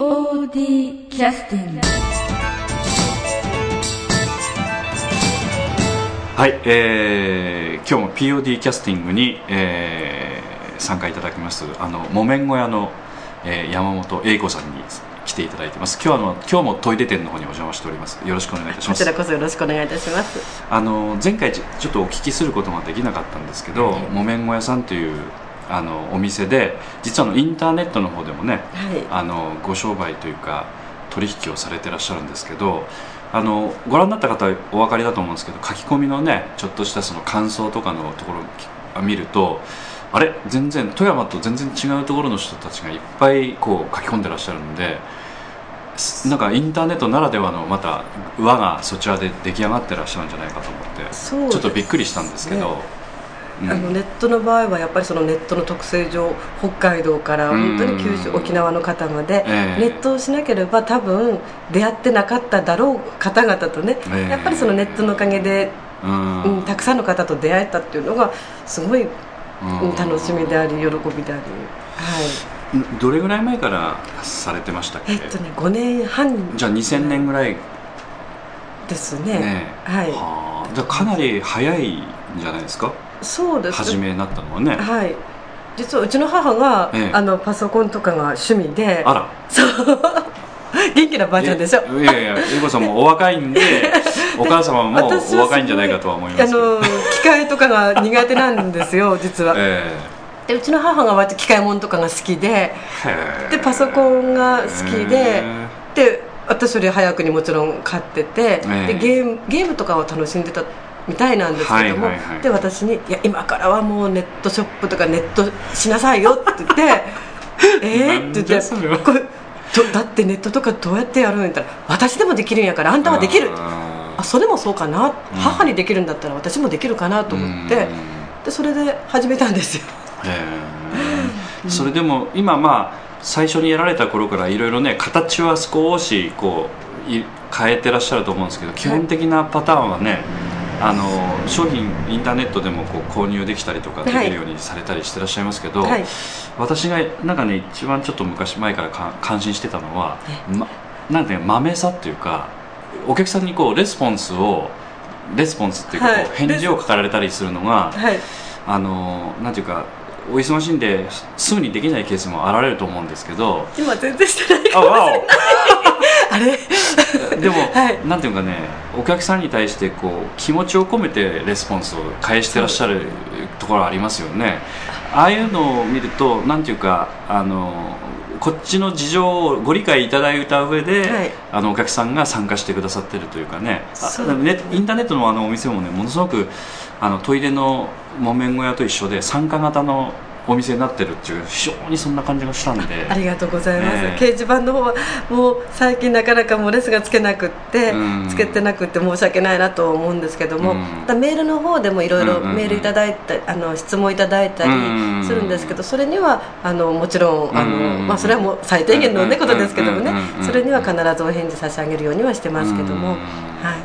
POD キャスティングはい、えー、今日も POD キャスティングに、えー、参加いただきます。あの木綿小屋の、えー、山本英子さんに来ていただいてます。今日はあの今日もトイレ店の方にお邪魔しております。よろしくお願いいたします。こちらこそよろしくお願いいたします。あの前回ちちょっとお聞きすることができなかったんですけど、木綿小屋さんというあのお店で実はあのインターネットの方でもね、はい。あのご商売というか取引をされてらっしゃるんですけどあのご覧になった方はお分かりだと思うんですけど書き込みのねちょっとしたその感想とかのところをき見るとあれ？全然富山と全然違うところの人たちがいっぱいこう書き込んでらっしゃるんですなんかインターネットならではのまた輪がそちらで出来上がってらっしゃるんじゃないかと思ってそうですちょっとびっくりしたんですけど、うんあのネットの場合はやっぱりそのネットの特性上北海道から本当に九州うん沖縄の方までええ。ネットをしなければ多分出会ってなかっただろう方々とねええ。やっぱりそのネットのおかげで、うん。うん、たくさんの方と出会えたっていうのがすごい、楽しみであり喜びであり、はい、んどれぐらい前からされてましたっけ？えっとね5年半。じゃあ2000年ぐらい。ですね。ねはい。はあ。じゃあかなり早いんじゃないですか？そうです。初めになったのはね。はい。実はうちの母が、ええ。あのパソコンとかが趣味であら。そう。元気なばあちゃんでしょ？いやいや英子さんもお若いんで お母様もお若いんじゃないかとは思いますあの機械とかが苦手なんですよ実は、えでうちの母が割と機械物とかが好きででパソコンが好きでへで私より早くにもちろん買ってて、ええ。でゲームゲームとかを楽しんでたみたいなんですけども、はいはいはい。で私に「いや今からはもうネットショップとかネットしなさいよ」って言って「え？え?」って言ってこれとだってネットとかどうやってやるんやったら「私でもできるんやからあんたはできる」ああそれもそうかな、うん。母にできるんだったら私もできるかなと思って、うん。でそれで始めたんですよ。へえそれでも今まあ最初にやられた頃からいろいろね形は少しこうい変えてらっしゃると思うんですけど基本的なパターンはねあの商品インターネットでもこう購入できたりとかできるようにされたりしてらっしゃいますけど、はい。私がなんかね一番ちょっと昔前からか感心してたのは、ま、なんていうか豆さっていうかお客さんにこうレスポンスをレスポンスっていうかはい。返事を書かれたりするのがはい。あのなんていうかお忙しいんですぐにできないケースもあられると思うんですけど今全然してないあわ あれ？おでも、はい。なんていうかねお客さんに対してこう気持ちを込めてレスポンスを返してらっしゃるところありますよね。ああいうのを見るとなんていうかあのこっちの事情をご理解いただいた上で、はい。あのお客さんが参加してくださってるというかね。あそうねインターネットのあのお店もねものすごくあのトイレの木綿小屋と一緒で参加型のお店になってるっていう非常にそんな感じがしたんで。ありがとうございます、ええ。掲示板の方はもう最近なかなかもうレスがつけなくって、うん。つけてなくって申し訳ないなと思うんですけども、うん。またメールの方でもいろいろうんうんうん。メールいただいたあの質問いただいたりうんするんですけどそれにはあのもちろんあの、うんまあ、それはもう最低限の、ね、うんことですけどもねうんうん。うんそれには必ずお返事差し上げるようにはしてますけども、うんはい、や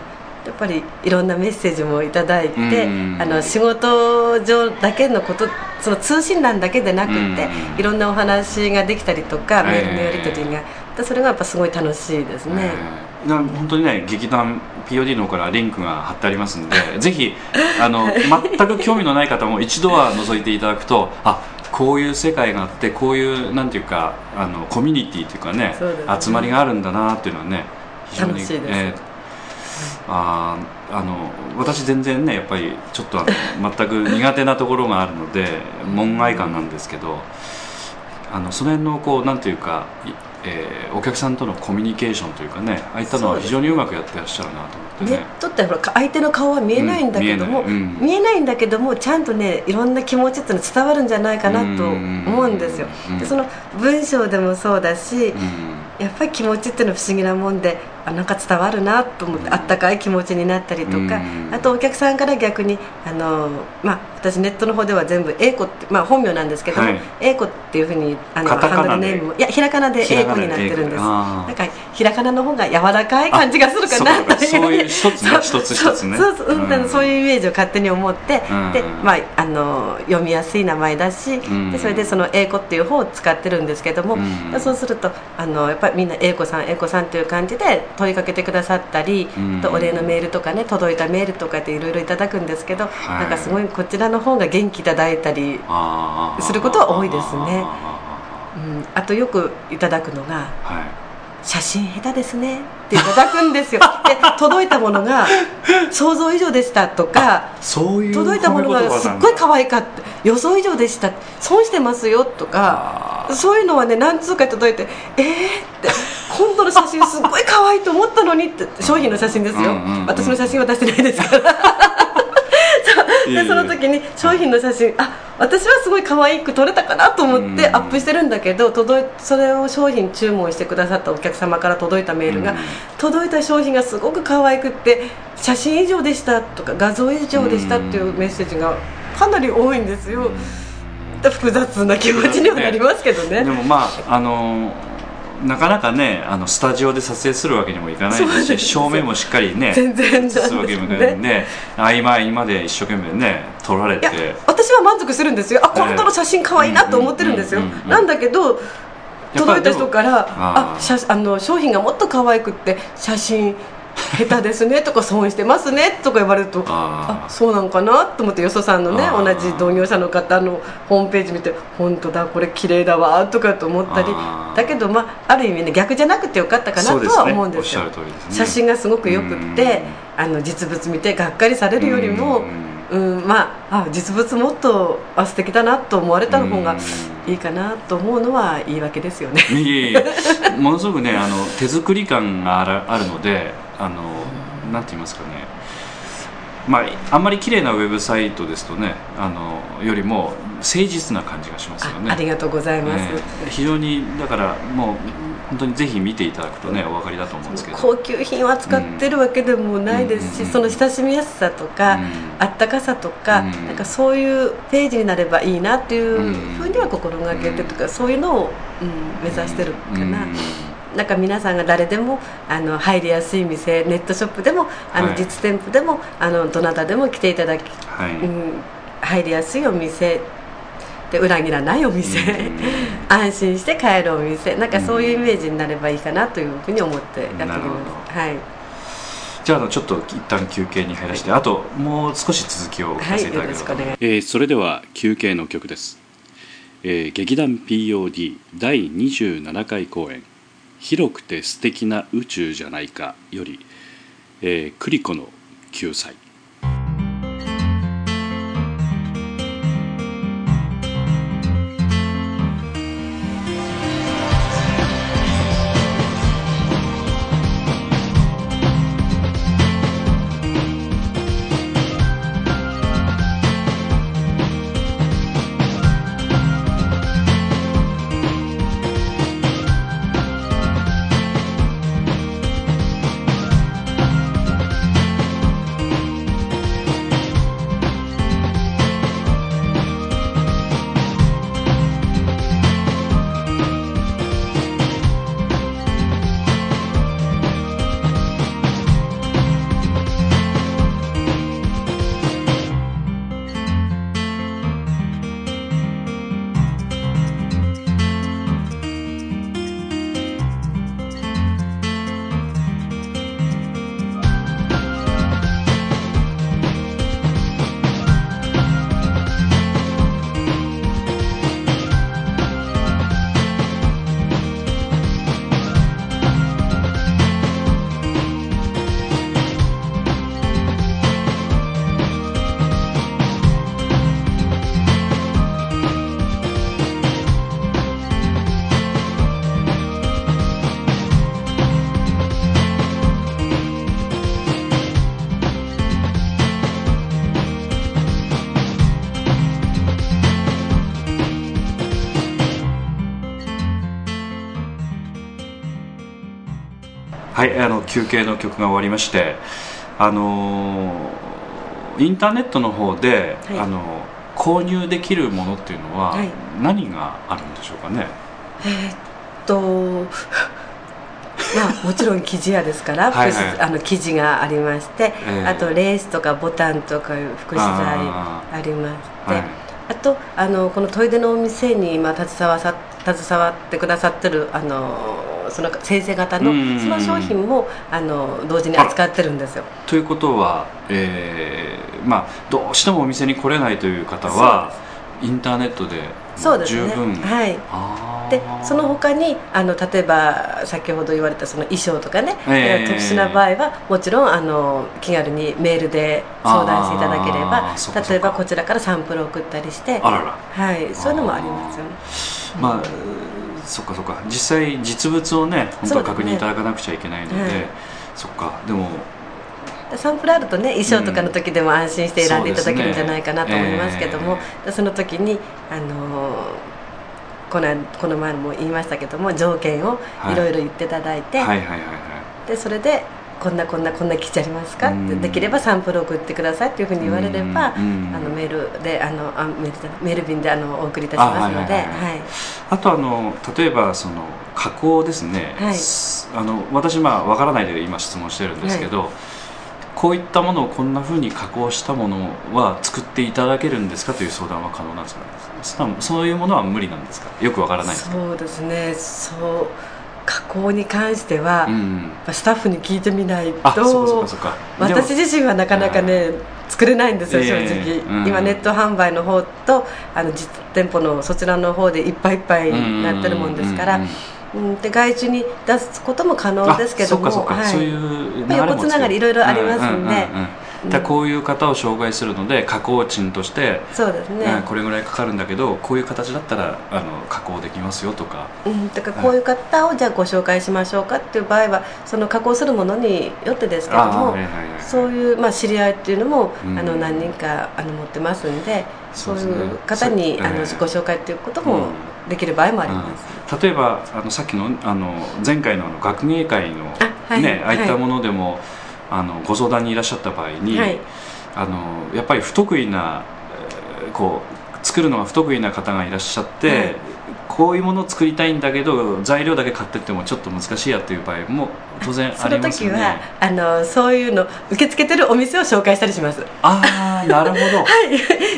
っぱりいろんなメッセージもいただいて、うんあの仕事上だけのことその通信欄だけでなくって、うんいろんなお話ができたりとか、ええメールのやり取りが。でそれがやっぱすごい楽しいですね、えーな本当にね劇団 POD の方からリンクが貼ってありますんで ぜひあの全く興味のない方も一度は覗いていただくとあこういう世界があってこういうなんていうかあのコミュニティというかねね。集まりがあるんだなっていうのはね非常に楽しいです。えーあーあの私全然ねやっぱりちょっとあの全く苦手なところがあるので門外漢なんですけどあのその辺のこうなんていうか、いえーお客さんとのコミュニケーションというかねああいったのは非常にうまくやってらっしゃるなと思ってネッね。トってほら相手の顔は見えないんだけども、うん見えない。うん。だけどもちゃんとねいろんな気持ちっていうのは伝わるんじゃないかなと思うんですよ。うん。でその文章でもそうだし、うん。やっぱり気持ちっていうのは不思議なもんであなんか伝わるなと思ってあったかい気持ちになったりとか、うん。あとお客さんから逆にあの、まあ、私ネットの方では全部英子って、まあ、本名なんですけども、はい。英子っていうふうにあのハンドルネームもいやひらがなで英子になってるんです。なんかひらがなの方が柔らかい感じがするかなあというそうかそう。いうイメージを勝手に思って、うん。でまあ、あの読みやすい名前だし、ん。でそれでその英子っていう方を使ってるんですけども、うん。そうするとあのやっぱりみんな英子さん英子さんっていう感じで問いかけてくださったり、うん。とお礼のメールとかね届いたメールとかっていろいろいただくんですけど、はい。なんかすごいこちらの方が元気いただいたり、することは多いですね。あうん、あとよくいただくのがーはい「写真下手ですね」っていただくんですよ。で届いたものが想像以上でしたとかそういう届いたものがすっごい可愛かった。予想以上でした。損してますよとかそういうのはね何通か届いてえーって今度の写真すっごい可愛いと思ったのにって商品の写真ですよ、私の写真は出してないですからでその時に商品の写真あ私はすごい可愛く撮れたかなと思ってうん。アップしてるんだけど届いそれを商品注文してくださったお客様から届いたメールが、うん。届いた商品がすごく可愛くって写真以上でしたとか画像以上でしたっていうメッセージがかなり多いんですよ、複雑な気持ちにはなりますけどね。でもまああのなかなかねあのスタジオで撮影するわけにもいかないですし照明もしっかりね全然。映すわけにもいかないんで合間合間で一生懸命ね撮られいやて私は満足するんですよ。あええ本当の写真可愛いなと思ってるんですよ、なんだけど届いた人からあー。あ写あの商品がもっと可愛くって写真下手ですねとか損してますねとか言われるとああそうなんかなと思ってよそさんのね同じ同業者の方のホームページ見て本当だこれ綺麗だわとかと思ったりだけどまあある意味ね逆じゃなくてよかったかなとは思うんですよ。写真がすごくよくってあの実物見てがっかりされるよりもうん。まああ実物もっとあ素敵だなと思われた方がいいかなと思うのは言い訳ですよね。いえいえ。ものすごくねあの手作り感があるあるのであのなんて言いますかね。まああんまり綺麗なウェブサイトですとねあのよりも誠実な感じがしますよね。あありがとうございます、ええ非常にだからもう本当にぜひ見ていただくとねお分かりだと思うんですけど。高級品を扱ってるわけでもないですし、うんその親しみやすさとか、うん。あったかさとか、うん。なんかそういうページになればいいなっていううんふうには心がけてとか、そういうのを、うん、目指してるかな。うんなんか皆さんが誰でもあの入りやすい店ネットショップでもあのはい。実店舗でも、あのどなたでも来ていただき、はい、うん、入りやすいお店。で裏切らないお店、うん 安心して帰るお店。なんかそういうイメージになればいいかなというふうに思ってやっております。はい。じゃああのちょっと一旦休憩に入らせて、あともう少し続きをお聞かせいただければ。とはいよろしくお願い。えーそれでは休憩の曲です、えー劇団 POD 第27回公演「広くて素敵な宇宙じゃないか」より、えー、クリコの救済「休憩の曲が終わりましてあのインターネットの方で、はい。あの購入できるものっていうのははい。何があるんでしょうかね、えーっと まあもちろん生地屋ですからはいあの生地がありまして、ええあとレースとかボタンとかいう副資材あありましてはい。あとあのこのトイレのお店に今携わさ携わってくださってるあのその先生方のうんその商品もあの同時に扱ってるんですよ。ということは、えーまあ、どうしてもお店に来れないという方はインターネットでそうですね。十分。はい。でその他にあの例えば先ほど言われたその衣装とかね、ええ。特殊な場合はもちろんあの気軽にメールで相談していただけれあば例えばこちらからサンプルを送ったりしてはい、そういうのもありますよね。まあそっかそっか。実際実物をね本当は確認いただかなくちゃいけないのではいそっか。でもでサンプルあるとね衣装とかの時でも安心して選んでいただけるんじゃないかなと思いますけども、そね。でその時にあのこのこの前も言いましたけども条件をはい。いろいろ言っていただいて、はいはいはいはい。でそれでこんなこんなこんな基地ありますか？っうん。てできればサンプル送ってくださいっていうふうに言われれば、うん。あのメールであのあメールメール便であのお送りいたしますので、あはいはいはい。はい。あとあの例えばその加工ですね、はい。すあの私まあわからないで今質問してるんですけど、こういったものをこんなふうに加工したものは作っていただけるんですかという相談は可能なんですか？そそういうものは無理なんですか？よくわからないですかそうですね。そう加工に関しては、スタッフに聞いてみないと私自身はなかなかね作れないんですよ正直、今ネット販売の方とあの実店舗のそちらの方でいっぱいいっぱいになってるもんですから、うんで外注に出すことも可能ですけどもはい。そういう流れも横つながりいろいろありますんでだからこういう方を紹介するので加工賃として、そうですね、うんこれぐらいかかるんだけどこういう形だったらあの加工できますよとか。うん、だからこういう方をじゃあご紹介しましょうかっていう場合はその加工するものによってですけども、はいはいはいそういう、まあ、知り合いっていうのも、うん。あの何人かあの持ってますんでそうういう方に、あのご紹介っていうこともうん。できる場合もあります、うん。例えばあのさっきのあの前回のあの学芸会のあはい。ねああいったはい。ものでも、あのご相談にいらっしゃった場合に、はい。あのやっぱり不得意なえーこう作るのが不得意な方がいらっしゃって、はいこういうものを作りたいんだけど材料だけ買ってってもちょっと難しいやっていう場合も当然あそのりますよね。時はあのそういうの受け付けてるお店を紹介したりします。ああなるほど。は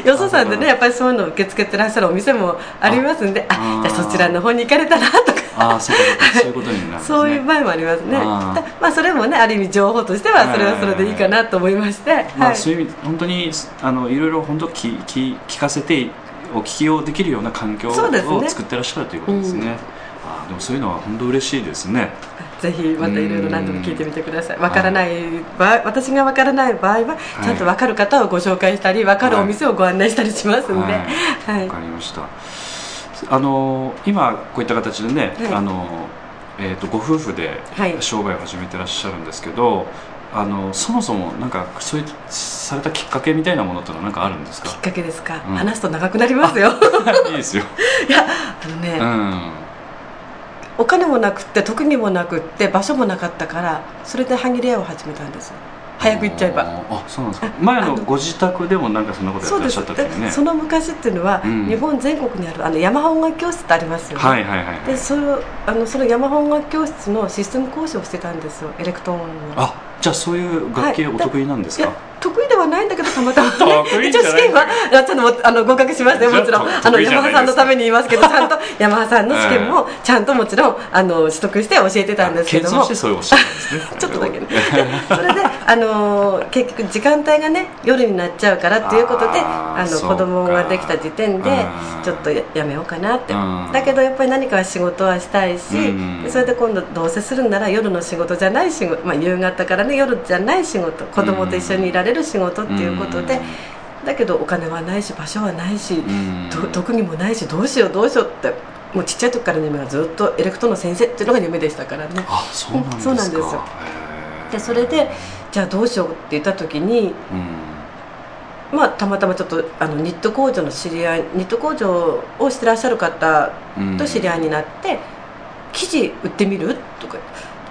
い、よそさんでねやっぱりそういうのを受け付けてらっしゃるお店もありますんでああじゃあそちらの方に行かれたらとか。ああそういうことになるね。そういう場合もありますね。まあそれもねある意味情報としてはそれはそれでいいかなと思いまして、まあ、はい。そういう意味本当にあのいろいろ本当聞聞聞かせてお聞きをできるような環境を作ってらっしゃるということですね。うん。あーでもそういうのは本当嬉しいですね。ぜひまたいろいろ何でも聞いてみてください。わからない場合私がわからない場合はちゃんとわかる方をご紹介したりわかるお店をご案内したりしますんで、はい。はい。わかりました。あの今こういった形でね、はい。あのえっ、とご夫婦ではい。商売を始めてらっしゃるんですけど、あのそもそもなんかそういうされたきっかけみたいなものってのは何かあるんですか？きっ？かけですか、うん。話すと長くなりますよ。いいですよ。いやあのね、うん。お金もなくって特技もなくって場所もなかったからそれで歯切れ屋を始めたんですよ。早く行っちゃえば。ああそうなんですか。前のご自宅でもなんかそんなことやってらっしゃったっていうねでその昔っていうのは、うん。日本全国にあるあのヤマハ音楽教室ってありますよね、はいはいはいはい。でそれをあのそのヤマハ音楽教室のシステム講師をしてたんですよ。エレクトーンのあじゃあそういう楽器お得意なんですか、い。得意ではないんだけどたまたま、得意じゃない一応試験はあちょっともあの合格しましたよもちろんああの得意じゃないです。ヤマハさんのために言いますけどちゃんとヤマハさんの試験もちゃんともちろんあの取得して教えてたんですけども。ちょっとだけね。それで、あのー結局時間帯がね夜になっちゃうからっていうことであの子供ができた時点でうん。ちょっとややめようかなって。うん。だけどやっぱり何かは仕事はしたいしそれで今度どうせするんなら夜の仕事じゃない仕事、まあ、夕方からね夜じゃない仕事子供と一緒にいられる仕事っていうことでだけどお金はないし場所はないし特技もないしどうしようどうしようってもうちっちゃい時からの夢はずっとエレクトの先生っていうのが夢でしたからね。あそうなんですよ。でそれでじゃあどうしようって言った時に、まあ、たまたまちょっとあのニット工場の知り合いニット工場をしてらっしゃる方うん。と知り合いになって、生地売ってみる?」とか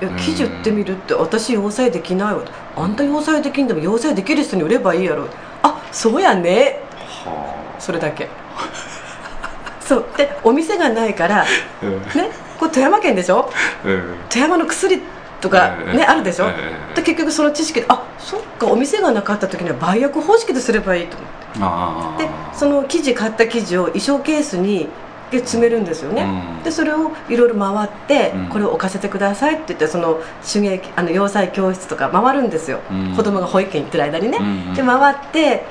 いや生地売ってみるって私洋裁できないわあんた洋裁できんでも洋裁できる人に売ればいいやろ。あそうやね。はそれだけ。そう。でお店がないからあうん。ねこれ富山県でしょ？うん。富山の薬とかええねあるでしょ？ええで結局その知識であそっかお店がなかった時には売約方式ですればいいと思って。でその生地買った生地を衣装ケースにで詰めるんですよね、うん。でそれをいろいろ回って、うん。これを置かせてくださいって言ってその手芸あの洋裁教室とか回るんですよ、うん。子供が保育園行ってる間にね、うんで回って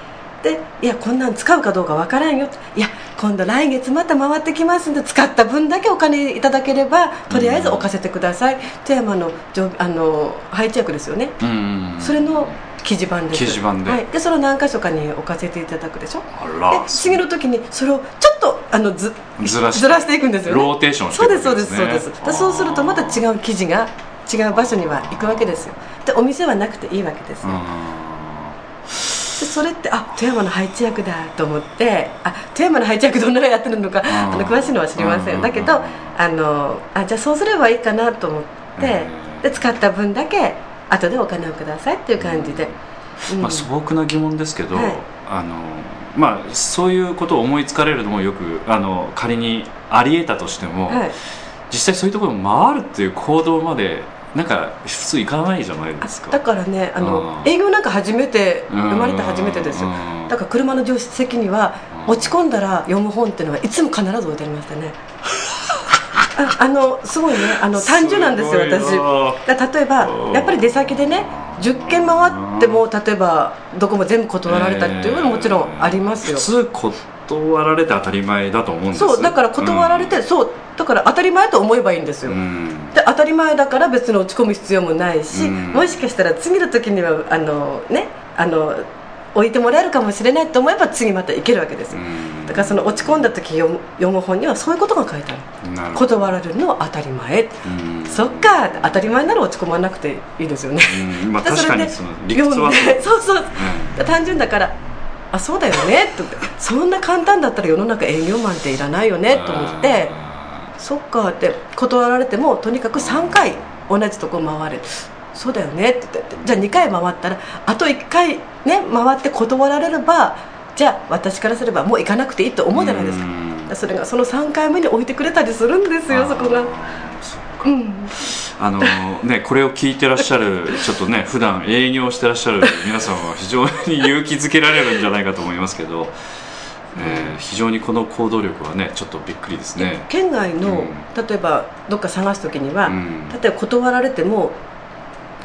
でいやこんなん使うかどうかわからんよいや今度来月また回ってきますんで使った分だけお金いただければとりあえず置かせてください、富山の上あの配置役ですよね、うんうんそれの記事版です。記事版で。はい、でそれを何箇所かに置かせていただくでしょ。あでら次の時にそれをとあのずずらしてずらしていくんですよね。ローテーションしてそういくですそうですそうですでそうするとまた違う生地が違う場所には行くわけですよ。でお店はなくていいわけですよ、でそれってあ富山の配置役だと思ってあ富山の配置役どんなのやってるのかんあの詳しいのは知りませうんんだけどあのあじゃあそうすればいいかなと思ってで使った分だけ後でお金をくださいっていう感じで、うんまあ、素朴な疑問ですけど、はい。あのまあ、そういうことを思いつかれるのもよくあの仮にありえたとしても、はい。実際そういうところを回るっていう行動までなんか普通行かないじゃないですか。あだからねあの、うん。営業なんか初めて生まれて初めてですよ。うん。だから車の助手席にはうん。落ち込んだら読む本っていうのはいつも必ず置いてありましたね。ああのすごいねあの単純なんですよ私。だ例えばうん。やっぱり出先でね10件回っても例えばどこも全部断られたっていうのももちろんありますよ、普通断られて当たり前だと思うんです。そうだから断られて、そうだから当たり前と思えばいいんですよ、うん。で当たり前だから別に落ち込む必要もないし、うん。もしかしたら次の時にはあのねあの置いてもらえるかもしれないと思えば次また行けるわけですだからその落ち込んだ時読む読む本にはそういうことが書いてある。断られるのは当たり前、うん。そっか当たり前なら落ち込まなくていいですよね、うんまあで確かにその理屈はそう。そうう。単純だからあそうだよねと。そんな簡単だったら世の中営業マンっていらないよねと思って。そっかって断られてもとにかく3回同じとこ回れ。るそうだよねって言って。じゃあ2回回ったらあと1回ね回って断られればじゃあ私からすればもう行かなくていいと思うじゃないですか。うん。それがその3回目に置いてくれたりするんですよそこが。あーそっか。うんあのね、これを聞いてらっしゃるちょっとね普段営業してらっしゃる皆さんは非常に勇気づけられるんじゃないかと思いますけど、えー非常にこの行動力はねちょっとびっくりですね。県外の、うん。例えばどっか探す時には、うん。例えば断られても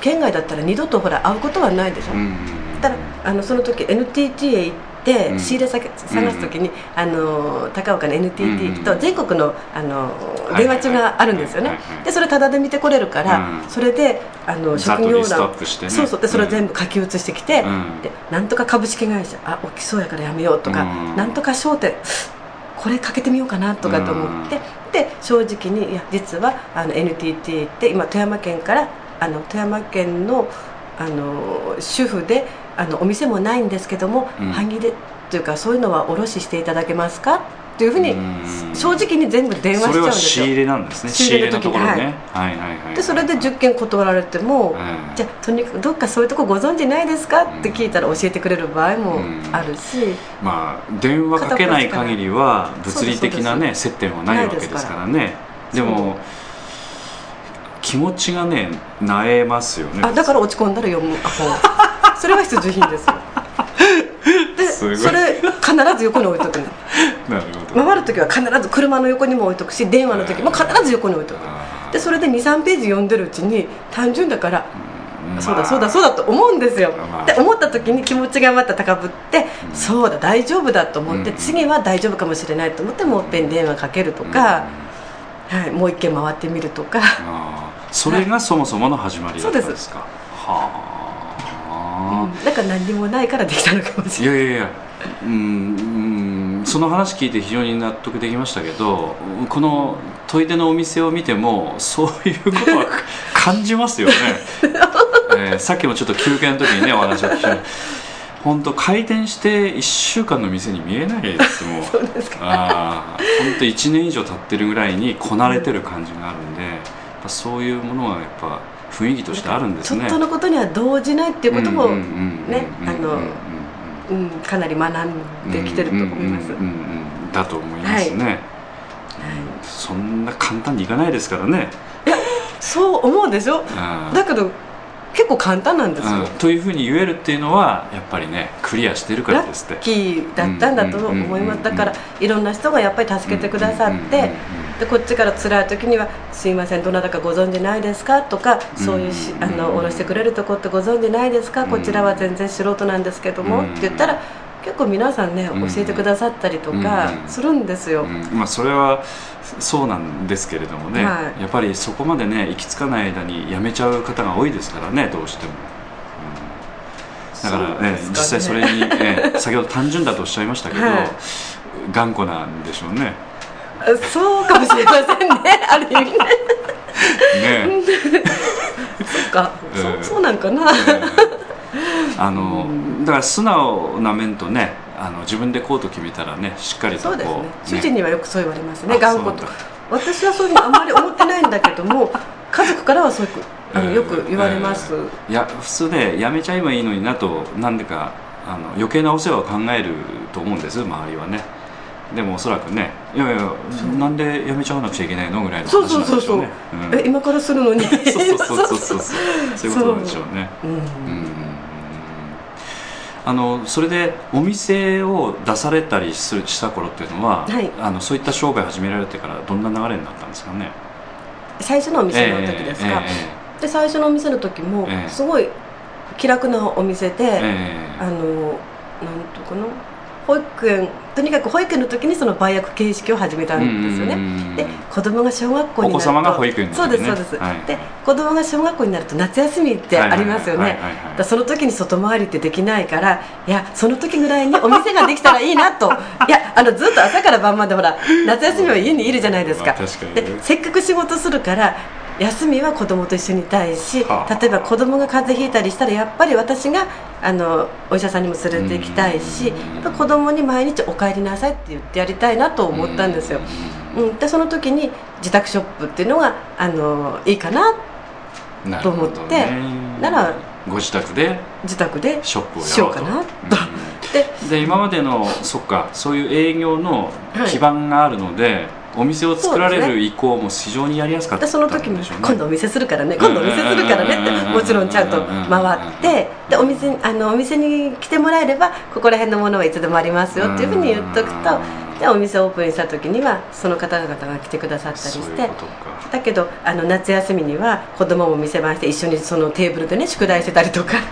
県外だったら二度とほら会うことはないでしょ、うんただあのその時 NTT へ行って、うん。仕入れ先探す時に、あの高岡の NTT 行くと、うん全国のあのい電話帳があるんですよね、でそれタダで見てこれるから、うん。それであの職業欄そうそう。でそれを全部書き写してきて、うん。でなんとか株式会社あ起きそうやからやめようとか、うん。なんとか商店これかけてみようかなとかと思って、で正直にいや実はあの NTT って今富山県からあの富山県のあの主婦であのお店もないんですけども、うん半切れというかそういうのは卸していただけますか？っていうふうにうん。正直に全部電話しちゃうんですよ。仕入れなんですね。仕入れのところね、はい。はい、はいはいでそれで10件断られても、うんじゃあとにかくどっかそういうとこご存知ないですか？って聞いたら教えてくれる場合もあるし、まあ電話かけない限りは物理的なね接点はないわけですからね。でも気持ちがねなえますよね。あだから落ち込んだら読む。本それは必需品ですでそれ必ず横に置いとくの。なるほど。回る時は必ず車の横にも置いとくし電話の時も必ず横に置いとく。あでそれで23ページ読んでるうちに単純だからーそうだそうだそうだと思うんですよ、まあ。で思った時に気持ちがまた高ぶって、そうだ大丈夫だと思って、うん。次は大丈夫かもしれないと思ってもう一遍電話かけるとか、はい、もう一軒回ってみるとか。それがそもそもの始まりだったんですか。はあ、うん。だから何にもないからできたのかもしれない。いやいやいや。うんうん。その話聞いて非常に納得できましたけどこの問い手のお店を見てもそういうことは感じますよね、えーさっきもちょっと休憩の時にねお話を聞きました。本当開店して1週間の店に見えないですもん。そうですか。ああ本当1年以上経ってるぐらいにこなれてる感じがあるんでそういうものはやっぱ雰囲気としてあるんですね。ちょっとのことには動じないっていうこともねあのうんかなり学んできてると思います、うんうんうんうんだと思いますね、はいそんな簡単にいかないですからねそう思うでしょあだけど結構簡単なんですよ、うんというふうに言えるっていうのはやっぱりねクリアしてるからラですってッキーだったんだと思いますだからいろんな人がやっぱり助けてくださってでこっちから辛い時には「すいませんどなたかご存知ないですか?」とか「そういうしあの下ろしてくれるとこってご存知ないですか？こちらは全然素人なんですけども」って言ったら結構皆さんねうん。教えてくださったりとかうん。するんですよ、うん。まあそれはそうなんですけれどもね、はい。やっぱりそこまでね行き着かない間に辞めちゃう方が多いですからねどうしても、うん。だからね。ね実際それに、ええ先ほど単純だとおっしゃいましたけど、はい。頑固なんでしょうね。あそうかもしれませんね。ある意味ねねそっか、うんそそうなんかな、あのうん。だから素直な面とねあの自分でこうと決めたらねしっかりとこうそうですね。主人にはよくそう言われますね。あ頑固と私はそういうふうにあんまり思ってないんだけども家族からはそういうあのよく言われます、いや普通ねやめちゃえばいいのになとなんでかあの余計なお世話を考えると思うんです周りはねでもおそらくねいやいやなんでやめちゃわなくちゃいけないのぐらいのそう話そうそうそう、なんでしょう。ねうん。え今からするのに。そうそうそうそう。そうそういうことなんでしょうね。うんう。んうん。うん。あのそれでお店を出されたりするした頃っていうのは、はい。あのそういった商売始められてからどんな流れになったんですかね？最初のお店の時ですか、え。で最初のお店の時もええ。すごい気楽なお店で、ええええ。あのなんとかな？保育園とにかく保育園の時にその売約形式を始めたんですよね、ねで子供が小学校になると。お子様が保育園の時ね。そうですそうです、はい。で子供が小学校になると夏休みってありますよね。だその時に外回りってできないからいやその時ぐらいにお店ができたらいいなと。いやあのずっと朝から晩までほら夏休みは家にいるじゃないですか。かでせっかく仕事するから休みは子供と一緒にいたいしはあ。例えば子供が風邪ひいたりしたらやっぱり私があのお医者さんにも連れて行きたいし子供に毎日「お帰りなさい」って言ってやりたいなと思ったんですよ。うん、でその時に自宅ショップっていうのがあのいいかなと思ってならご自宅で自宅でショップをやしよろうかなと。うん。でで今までのそっかそういう営業のはい。基盤があるので、お店を作られる意向も非常にやりやすかったでその時も今度お店するからね。今度お店するからね。ってもちろんちゃんと回って。でお店にあのお店に来てもらえればここら辺のものはいつでもありますよっていうふうに言っとくとでお店オープンした時にはその方々が来てくださったりして。だけどあの夏休みには子供も店番して一緒にそのテーブルでね宿題してたりとか、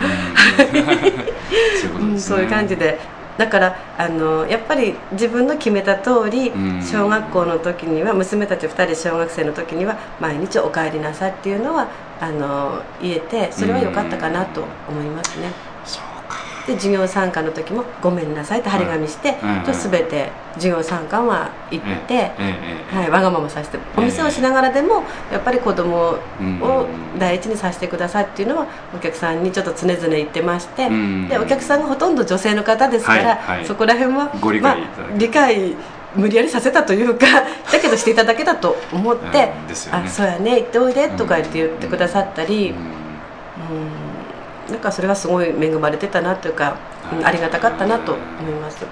そういう感じでだからあのやっぱり自分の決めた通りうん小学校の時には娘たち2人小学生の時には毎日お帰りなさいっていうのはあの言えてそれは良かったかなと思いますね。で授業参観の時も「ごめんなさい」って張り紙して、うんと全て授業参観は行って。はい、わがままさせてお店をしながらでもやっぱり子供をうん第一にさせてくださいっていうのはお客さんにちょっと常々言ってまして、うんでお客さんがほとんど女性の方ですから、はいはい。そこら辺はご理まあ解いただける理解無理やりさせたというかだけどしていただけたと思ってうんです「よね。あそうやね行っておいで」とか言って言ってくださったり、うん。うん、なんかそれはすごい恵まれてたなというか、うんありがたかったなと思います。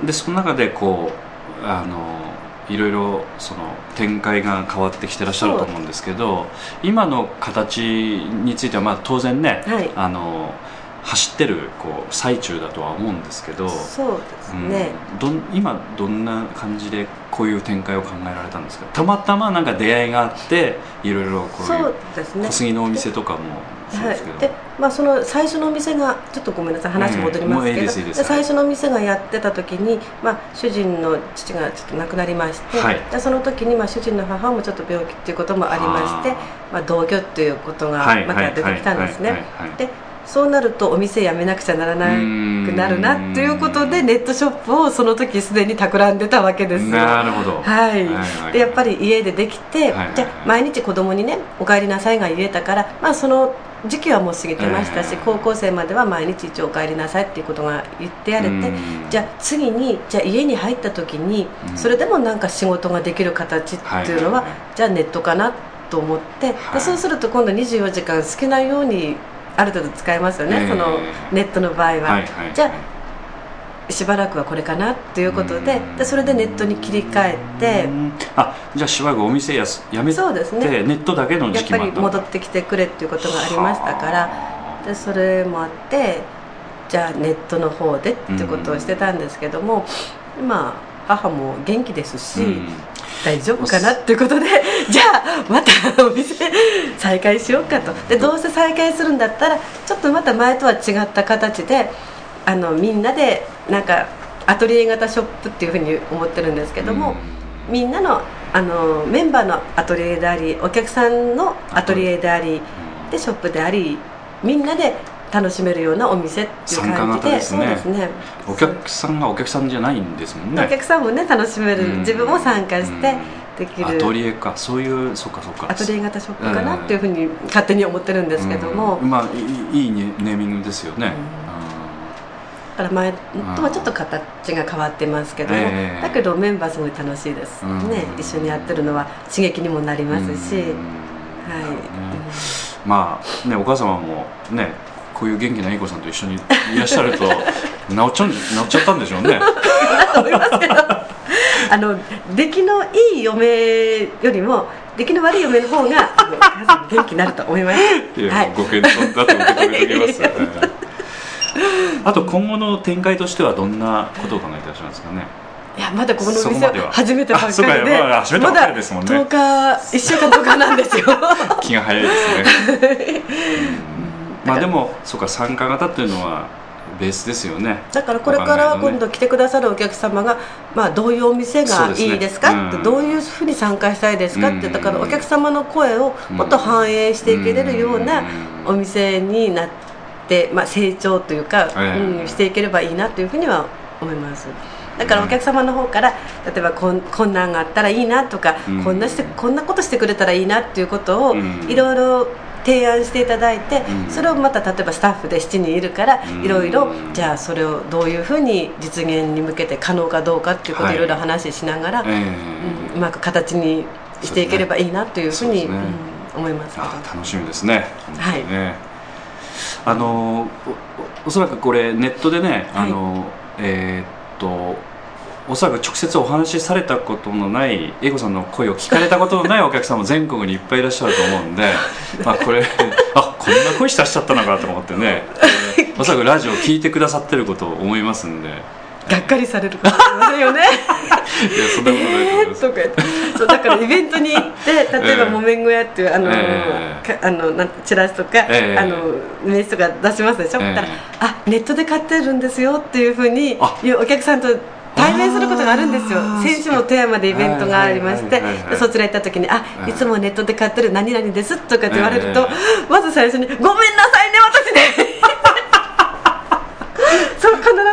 うん。でその中でこうあのいろいろその展開が変わってきてらっしゃると思うんですけど今の形についてはまあ当然ね、はい。あの走ってるこう最中だとは思うんですけど、そうですね、うんどん今どんな感じでこういう展開を考えられたんですか？たまたまなんか出会いがあっていろいろこういそう小杉のお店とかもそうはいですけど、、でまあその最初のお店がちょっとごめんなさい話戻りますけど、ですいいです。最初のお店がやってた時に、まあ、主人の父がちょっと亡くなりまして、はい。でその時にまあ主人の母もちょっく病気っていうこともありましてはまあ、同居っていうことがはいまた出てきたんですね。はいはいはい。はいでそうなるとお店辞めなくちゃならなくなるなっていうことでネットショップをその時すでに企んでたわけですよ。なるほど。はい、はいでやっぱり家でできて、はいはい。じゃあ毎日子供にね「お帰りなさい」が言えたから、まあ、その時期はもう過ぎてましたし、えー高校生までは毎日一応お帰りなさいっていうことが言ってやれて、うん。じゃあ次にじゃあ家に入った時に、うん。それでもなんか仕事ができる形っていうのは、じゃあネットかなと思って、はい。でそうすると今度24時間好きなようにある程度使えますよね、えーそのネットの場合は。じゃしばらくはこれかなっていうことでうん。でそれでネットに切り替えてうん。あじゃあしばらくお店やすやめてそうですね。ネットだけの時期もあった。ぱり戻ってきてくれっていうことがありましたからでそれもあってじゃあネットの方でっていうことをしてたんですけども、まあ母も元気ですし、うん。大丈夫かなっていうことで じゃあまたお店再開しようかと。でどうせ再開するんだったらちょっとまた前とは違った形であのみんなでなんかアトリエ型ショップっていうふうに思ってるんですけども、みんなのあのメンバーのアトリエでありお客さんのアトリエでありでショップでありみんなで楽しめるようなお店っていう感じでね。そうですね。お客さんがお客さんじゃないんですもんね。お客さんもね楽しめる、うん。自分も参加してできる、アトリエか。そういうそうかそうか。アトリエ型ショップかなっていうふうに勝手に思ってるんですけども、うん。まあいいネネーミングですよね、だから前とはちょっと形が変わってますけども、ええ。だけどメンバーすごい楽しいです、うん。ね一緒にやってるのは刺激にもなりますし、うん。はい、まあねお母様もねこういう元気ないい子さんと一緒にいらっしゃると 治っちゃうん治っちゃったんでしょうね。だと思いますけど。あの出来のいい嫁よりも出来の悪い嫁の方が元気になると思います。いや、はいご検討だと受け止めておきます、はい あと今後の展開としてはどんなことを考えていらっしゃるんですかね？いやまだここのお店初めてばっかりでまだ10日1週間とかなんですよ。気が早いですね、う んまあでもそうか参加型っていうのはベースですよね。だからこれから今度来てくださるお客様が、まあ、どういうお店がいいですか？ねってどういうふうに参加したいですか？ってうんだからお客様の声をもっと反映していけれるようなうん。お店になって、まあ、成長というか、ええ。うん、していければいいなというふうには思います。だからお客様の方から例えばこんこんなんがあったらいいなとか、うん。こんなしてこんなことしてくれたらいいなっていうことをうん。いろいろ提案していただいて、うん。それをまた例えばスタッフで7人いるからうん。いろいろじゃあそれをどういうふうに実現に向けて可能かどうかっていうことをはい。いろいろ話ししながら、ええ。うんうまく形にしていければいいなというふうにそうね。うん思います。楽しみですね。はいあのおそらくこれネットでね、はい。あのえーっとおそらく直接お話しされたことのない英子さんの声を聞かれたことのないお客さんも全国にいっぱいいらっしゃると思うんで まあこれあこんな声してらっしゃったのかと思ってね。おそらくラジオを聞いてくださってることを思いますんでがっかりされるかもしれませんよね。いやそんなことないと思います。とか言って。そうだからイベントに行って 例えば「ええ木綿小屋」っていうあの、ええかあのなんチラシとか、ええあの名刺とか出しますでしょ、ええだからあネットで買ってるんですよっていうふうにあ。いうお客さんと対面することがあるんですよ。先週も富山でイベントがありましてそちら行った時に「あええいつもネットで買ってる何々です」とかって言われると、えまず最初に「ごめんなさいね私ね」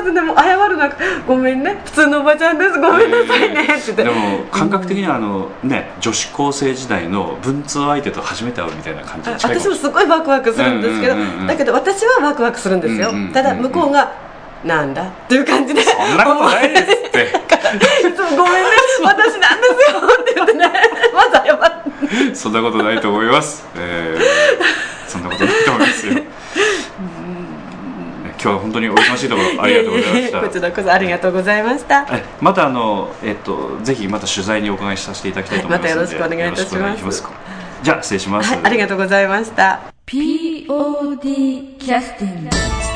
ずでも謝るなく「ごめんね。普通のおばちゃんです。ごめんなさいね」って言って、でも感覚的にはあの、ね、女子高生時代の文通相手と初めて会うみたいな感じ私もすごいワクワクするんですけど、だけど私はワクワクするんですよ、ただ向こうが「なんだ?」っていう感じで。そんなことないですって。いつもごめんね。私なんですよ。って言ってね。まず謝って そんなことないと思います、えー、そんなことないと思いますよ。今日は本当にお忙しいところありがとうございましええた。こちらこそありがとうございました。えまたあの、えっと、ぜひまた取材にお伺いさせていただきたいと思いますので、はいまたよろしくお願いいたします。じゃあ失礼します、はいありがとうございました。POD キャスティング